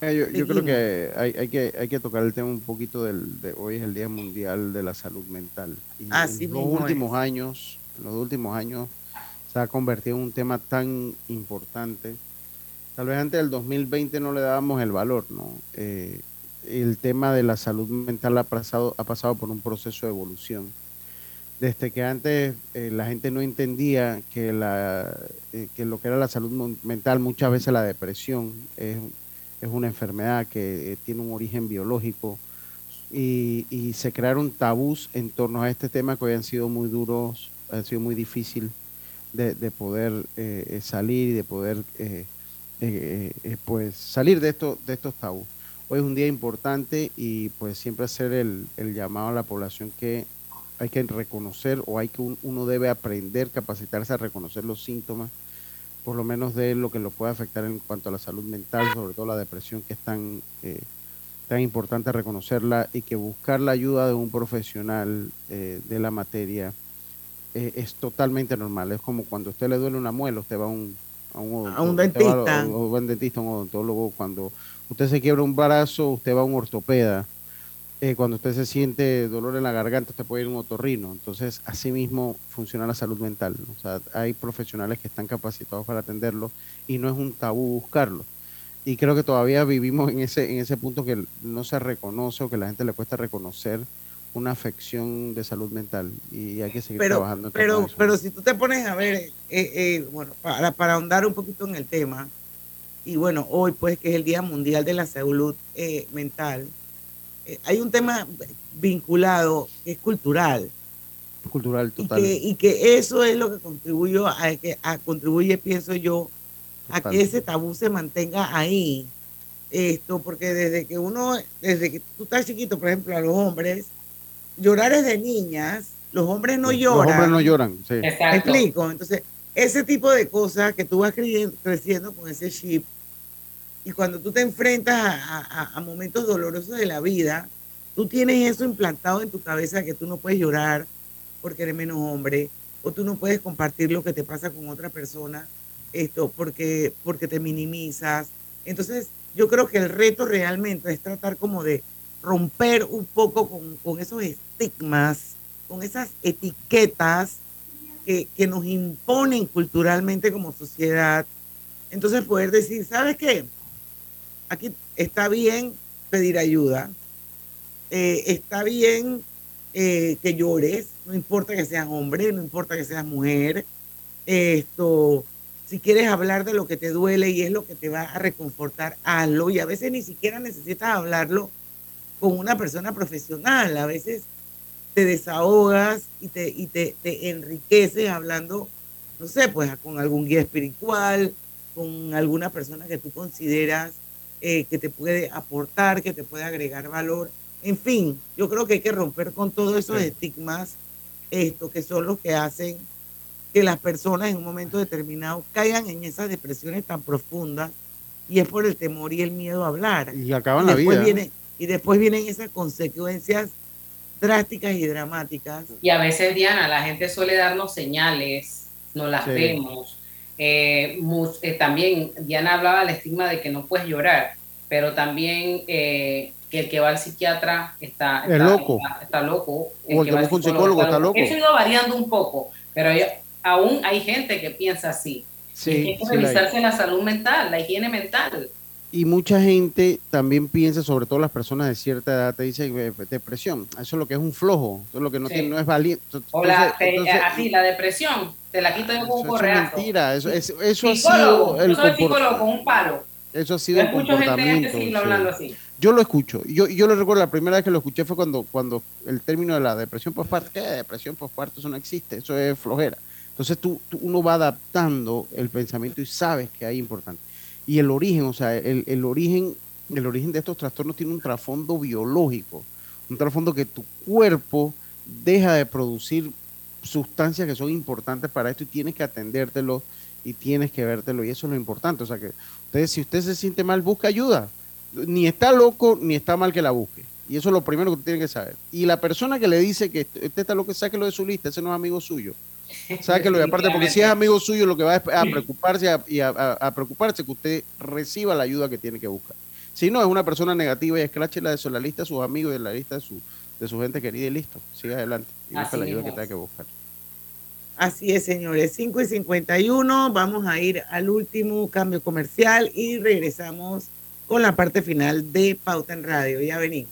Eh, Yo, yo creo que hay, hay que hay que tocar el tema un poquito del de hoy es el Día Mundial de la Salud Mental. Y Así en los mismo últimos es. años, en los últimos años se ha convertido en un tema tan importante. Tal vez antes del 2020 no le dábamos el valor, ¿no? Eh, el tema de la salud mental ha pasado, ha pasado por un proceso de evolución. Desde que antes eh, la gente no entendía que, la, eh, que lo que era la salud mental, muchas veces la depresión es, es una enfermedad que eh, tiene un origen biológico y, y se crearon tabús en torno a este tema que hoy sido muy duros, han sido muy difícil de, de poder salir y de poder pues salir de estos de estos tabús. Hoy es un día importante y pues siempre hacer el, el llamado a la población que hay que reconocer o hay que un- uno debe aprender, capacitarse a reconocer los síntomas, por lo menos de lo que lo puede afectar en cuanto a la salud mental, sobre todo la depresión que es tan, eh, tan importante reconocerla y que buscar la ayuda de un profesional eh, de la materia eh, es totalmente normal. Es como cuando a usted le duele una muela, usted va a un, a un, A un dentista. a un dentista, a un odontólogo. Cuando usted se quiebra un brazo, usted va a un ortopeda. Eh, cuando usted se siente dolor en la garganta, usted puede ir a un otorrino. Entonces, así mismo funciona la salud mental. ¿no? O sea, hay profesionales que están capacitados para atenderlo y no es un tabú buscarlo. Y creo que todavía vivimos en ese, en ese punto que no se reconoce o que la gente le cuesta reconocer una afección de salud mental y hay que seguir Pero, trabajando en pero, eso. pero si tú te pones a ver, eh, eh, bueno, para, para ahondar un poquito en el tema, y bueno, hoy pues que es el Día Mundial de la Salud eh, Mental, eh, hay un tema vinculado que es cultural. cultural Y total. que, y que eso es lo que contribuyó a que a, contribuye, pienso yo, a que ese tabú se mantenga ahí. Esto, porque desde que uno, desde que tú estás chiquito, por ejemplo, a los hombres, llorar es de niñas, los hombres no lloran. Los hombres no lloran, sí. ¿Me explico? Entonces, ese tipo de cosas que tú vas creciendo con ese chip, y cuando tú te enfrentas a momentos dolorosos de la vida, tú tienes eso implantado en tu cabeza que tú no puedes llorar porque eres menos hombre, o tú no puedes compartir lo que te pasa con otra persona, esto, porque, porque te minimizas. Entonces, yo creo que el reto realmente es tratar como de romper un poco con, con esos estigmas, con esas etiquetas que, nos imponen culturalmente como sociedad. Entonces poder decir, ¿sabes qué? Aquí está bien pedir ayuda, eh, está bien eh, que llores, no importa que seas hombre, no importa que seas mujer, esto, si quieres hablar de lo que te duele y es lo que te va a reconfortar, hazlo. Y a veces ni siquiera necesitas hablarlo con una persona profesional, a veces te desahogas y te, y te, te enriqueces hablando, no sé, pues con algún guía espiritual, con alguna persona que tú consideras eh, que te puede aportar, que te puede agregar valor. En fin, yo creo que hay que romper con todos esos Sí. estigmas, esto que son los que hacen que las personas en un momento determinado caigan en esas depresiones tan profundas y es por el temor y el miedo a hablar. Y acaban Y la vida. viene- y después vienen esas consecuencias drásticas y dramáticas. Y a veces, Diana, la gente suele darnos señales, no las Sí. vemos. Eh, eh, también Diana hablaba del estigma de que no puedes llorar, pero también eh, que el que va al psiquiatra está, Es está loco. Está, está loco. O el que va al busca un psicólogo está loco. Eso ha ido variando un poco, pero hay- aún hay gente que piensa así. Sí, Y hay que sí la hay. revisarse la salud mental, la higiene mental. Y mucha gente también piensa, sobre todo las personas de cierta edad, te dicen depresión. Eso es lo que es un flojo, eso es lo que no, Sí. tiene, no es valiente. O la, Entonces- te- entonces, así, la depresión, te la quito yo con un eso es mentira, eso, es- eso ha Psicólogo, sido el yo soy picólogo con un palo. Eso ha Yo sido el gente en este comportamiento. siglo sí. hablando así. Yo lo escucho. Yo, yo lo recuerdo, la primera vez que lo escuché fue cuando, cuando el término de la depresión postparto, ¿qué? Depresión postparto, eso no existe, eso es flojera. Entonces tú, tú- uno va adaptando el pensamiento y sabes que hay importante. Y el origen, o sea, el, el origen, el origen de estos trastornos tiene un trasfondo biológico, un trasfondo que tu cuerpo deja de producir sustancias que son importantes para esto y tienes que atendértelo y tienes que vértelo y eso es lo importante. O sea que usted, si usted se siente mal, busca ayuda. Ni está loco, ni está mal que la busque. Y eso es lo primero que usted tiene que saber. Y la persona que le dice que usted está loco, sáquelo de su lista, ese no es amigo suyo. Sáquelo y aparte, porque si es amigo suyo, lo que va es a preocuparse a- y a, a- preocuparse que usted reciba la ayuda que tiene que buscar. Si no, es una persona negativa y escráchela de su- la lista de sus amigos y de la lista de su, de su gente querida y listo. Siga adelante y busca la ayuda mismo que tenga que buscar. Así es, señores. 5 y 51. Vamos a ir al último cambio comercial y regresamos con la parte final de Pauta en Radio. Ya venimos.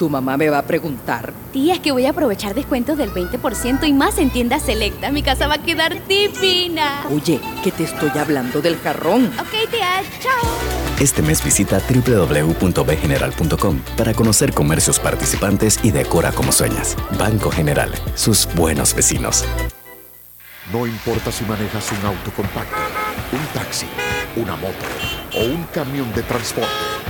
Tu mamá me va a preguntar. Tía, es que voy a aprovechar descuentos del 20% y más en tiendas selectas. Mi casa va a quedar divina. Oye, que te estoy hablando del jarrón. Ok, tía, chao. Este mes visita www.bgeneral.com para conocer comercios participantes y decora como sueñas. Banco General, sus buenos vecinos. No importa si manejas un auto compacto, un taxi, una moto o un camión de transporte.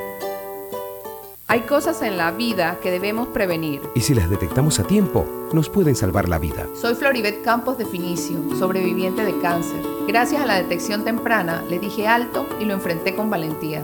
Hay cosas en la vida que debemos prevenir. Y si las detectamos a tiempo, nos pueden salvar la vida. Soy Floribet Campos de Finicio, sobreviviente de cáncer. Gracias a la detección temprana, le dije alto y lo enfrenté con valentía.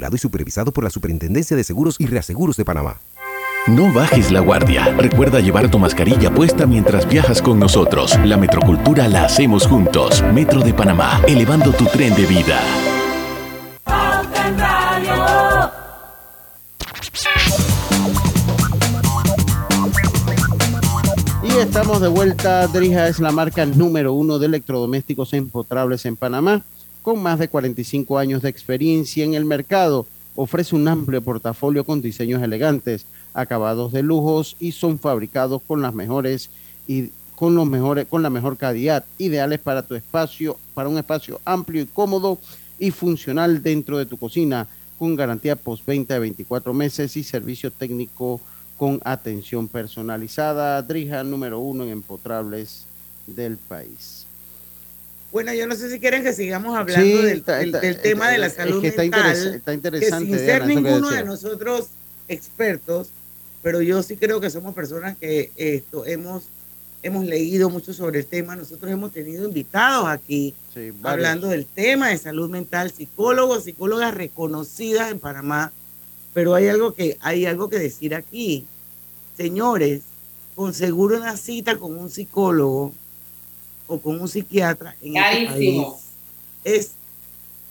Regulado y supervisado por la Superintendencia de Seguros y Reaseguros de Panamá. No bajes la guardia. Recuerda llevar tu mascarilla puesta mientras viajas con nosotros. La metrocultura la hacemos juntos. Metro de Panamá, elevando tu tren de vida. Y estamos de vuelta. Drija es la marca número uno de electrodomésticos empotrables en Panamá, con más de 45 años de experiencia en el mercado. Ofrece un amplio portafolio con diseños elegantes, acabados de lujos y son fabricados con las mejores y con los mejores, con la mejor calidad, ideales para tu espacio, para un espacio amplio y cómodo y funcional dentro de tu cocina. con garantía postventa de 24 meses y servicio técnico con atención personalizada. Drija número uno en empotrables del país. Bueno, yo no sé si quieren que sigamos hablando Sí, del, está- del- está- del tema de la es que salud mental. está interesante, Que sin ser ninguno de nosotros expertos, pero yo sí creo que somos personas que esto hemos hemos leído mucho sobre el tema. Nosotros hemos tenido invitados aquí Sí, hablando del tema de salud mental, psicólogos, psicólogas reconocidas en Panamá. Pero hay algo que hay algo que decir aquí, señores. Conseguro una cita con un psicólogo o con un psiquiatra en este Carísimo. país es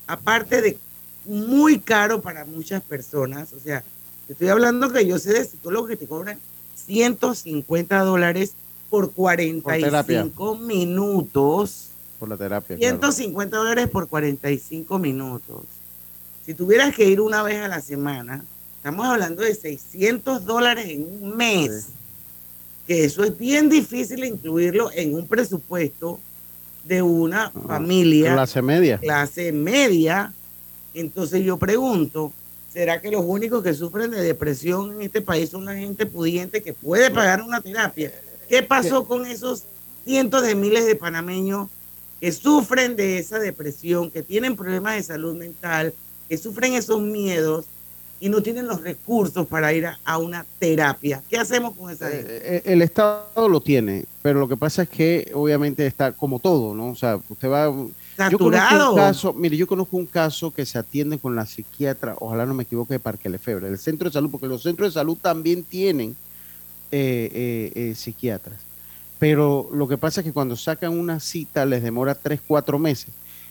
aparte de muy caro para muchas personas. O sea, te estoy hablando que yo sé de psicólogos que te cobran 150 dólares por 45 minutos. Por la terapia. claro. 150 dólares por 45 minutos. Si tuvieras que ir una vez a la semana, estamos hablando de 600 dólares en un mes. Que eso es bien difícil incluirlo en un presupuesto de una familia Clase media. clase media. Entonces yo pregunto, ¿será que los únicos que sufren de depresión en este país son la gente pudiente que puede pagar una terapia? ¿Qué pasó con esos cientos de miles de panameños que sufren de esa depresión, que tienen problemas de salud mental, que sufren esos miedos y no tienen los recursos para ir a, a una terapia? ¿Qué hacemos con esa gente? Eh, El Estado lo tiene, pero lo que pasa es que obviamente está como todo, ¿no? O sea, usted va... Yo conozco Saturado. un caso, mire, yo conozco un caso que se atiende con la psiquiatra, ojalá no me equivoque, de Parque Lefebvre, el centro de salud, porque los centros de salud también tienen eh, eh, eh, psiquiatras. Pero lo que pasa es que cuando sacan una cita les demora tres, cuatro meses.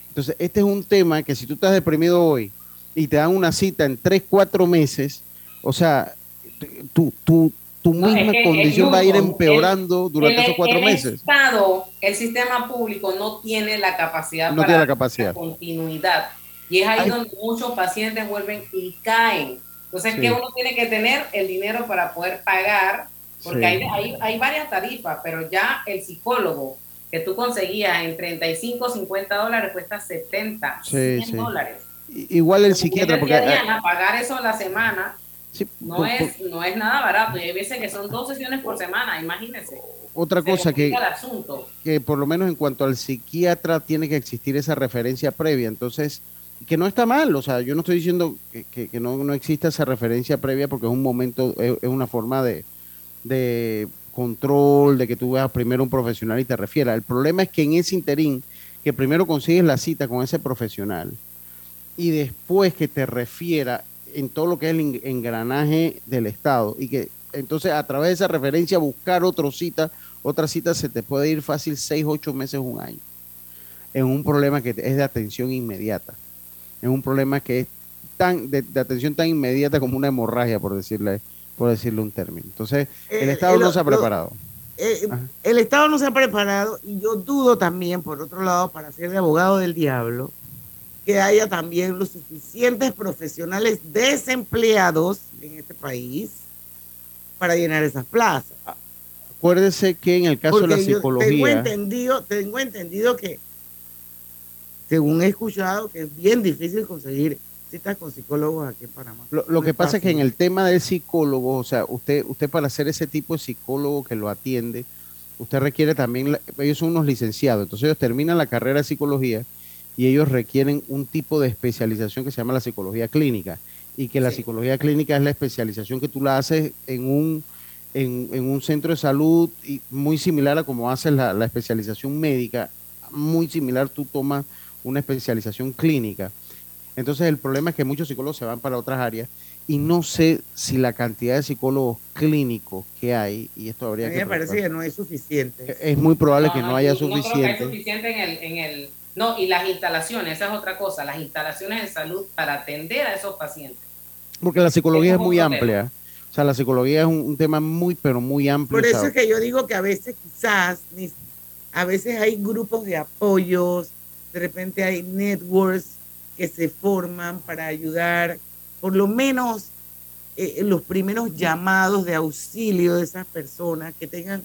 Entonces, este es un tema que si tú estás deprimido hoy y te dan una cita en tres, cuatro meses, o sea, tu, tu, tu No, misma es que- condición va a ir empeorando El- durante el- esos cuatro el meses. Estado, el sistema público no tiene la capacidad No para tiene la capacidad. continuidad. Y es ahí Ay. donde muchos pacientes vuelven y caen. Entonces, Sí. que uno tiene que tener el dinero para poder pagar, porque Sí. hay, hay, hay varias tarifas, pero ya el psicólogo que tú conseguías en 35, 50 dólares cuesta 70, Sí, 100 sí. dólares. Igual el psiquiatra, Porque Diana, pagar eso a la semana no, por- es, no es nada barato. Y hay veces que son dos sesiones por semana, imagínense. otra Se cosa que, que por lo menos en cuanto al psiquiatra tiene que existir esa referencia previa. Entonces, que no está mal, o sea, yo no estoy diciendo que, que- que no, no exista esa referencia previa porque es un momento, es, es una forma de, de control, de que tú veas primero un profesional y te refiera. El problema es que en ese interín, que primero consigues la cita con ese profesional y después que te refiera en todo lo que es el en- engranaje del Estado y que entonces a través de esa referencia buscar otra cita, otra cita se te puede ir fácil seis, ocho meses, un año, en un problema que es de atención inmediata, en un problema que es tan de, de atención tan inmediata como una hemorragia, por decirle, por decirle un término. Entonces, el Eh, Estado eh, no se ha preparado. Eh, el Estado no se ha preparado y yo dudo también, por otro lado, para ser de abogado del diablo, que haya también los suficientes profesionales desempleados en este país para llenar esas plazas. Acuérdese que en el caso de la yo tengo psicología, entendido, tengo entendido que, según he escuchado, que es bien difícil conseguir citas con psicólogos aquí en Panamá. Lo, lo No que es pasa es que en el tema del psicólogo, o sea, usted, usted para ser ese tipo de psicólogo que lo atiende, usted requiere también, ellos son unos licenciados, entonces ellos terminan la carrera de psicología y ellos requieren un tipo de especialización que se llama la psicología clínica y que la psicología clínica es la especialización que tú la haces en un, en, en un centro de salud y muy similar a como haces la, la especialización médica, muy similar tú tomas una especialización clínica. Entonces el problema es que muchos psicólogos se van para otras áreas y no sé si la cantidad de psicólogos clínicos que hay, y esto A habría mí que... me parece que no es suficiente. Es muy probable que no haya creo que hay suficiente. suficiente en el, en el... No, y las instalaciones, esa es otra cosa, las instalaciones de salud para atender a esos pacientes. Porque la psicología es es muy amplia. O sea, la psicología es un, un tema muy, pero muy amplio. Por eso es que yo digo que a veces quizás, ni- a veces hay grupos de apoyos, de repente hay networks que se forman para ayudar, por lo menos eh, los primeros llamados de auxilio de esas personas, que tengan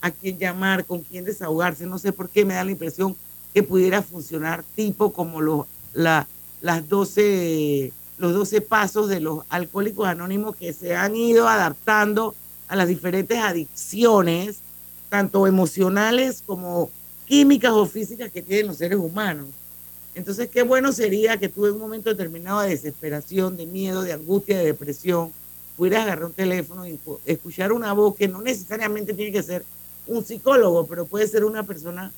a quién llamar, con quién desahogarse. No sé por qué me da la impresión que pudiera funcionar tipo como los, la, las 12, los 12 pasos de los alcohólicos anónimos que se han ido adaptando a las diferentes adicciones, tanto emocionales como químicas o físicas que tienen los seres humanos. Entonces, qué bueno sería que tú en un momento determinado de desesperación, de miedo, de angustia, de depresión, pudieras agarrar un teléfono y escuchar una voz que no necesariamente tiene que ser un psicólogo, pero puede ser una persona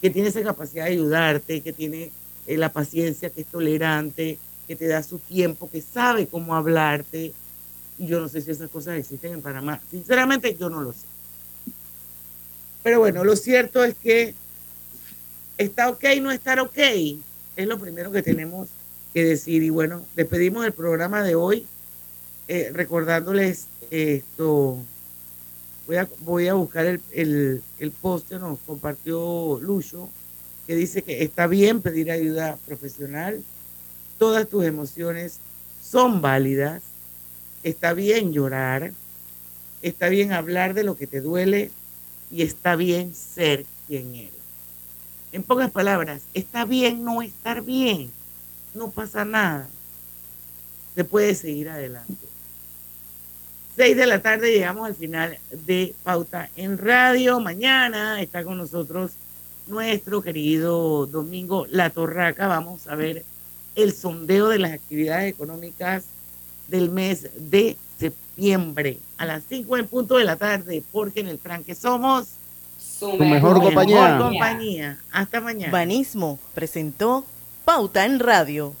que tiene esa capacidad de ayudarte, que tiene eh, la paciencia, que es tolerante, que te da su tiempo, que sabe cómo hablarte. Y yo no sé si esas cosas existen en Panamá. Sinceramente, yo no lo sé. Pero bueno, lo cierto es que está ok no estar ok. Es lo primero que tenemos que decir. Y bueno, despedimos el programa de hoy eh, recordándoles esto. Voy a, voy a buscar el, el, el post que nos compartió Lucho, que dice que está bien pedir ayuda profesional, todas tus emociones son válidas, está bien llorar, está bien hablar de lo que te duele y está bien ser quien eres. En pocas palabras, está bien no estar bien, no pasa nada, se puede seguir adelante. 6 de la tarde llegamos al final de Pauta en Radio. Mañana está con nosotros nuestro querido Domingo La Torraca. Vamos a ver el sondeo de las actividades económicas del mes de septiembre a las 5 en punto de la tarde, porque en el tranque somos su mejor, compañía. compañía. Hasta mañana. Banismo presentó Pauta en Radio.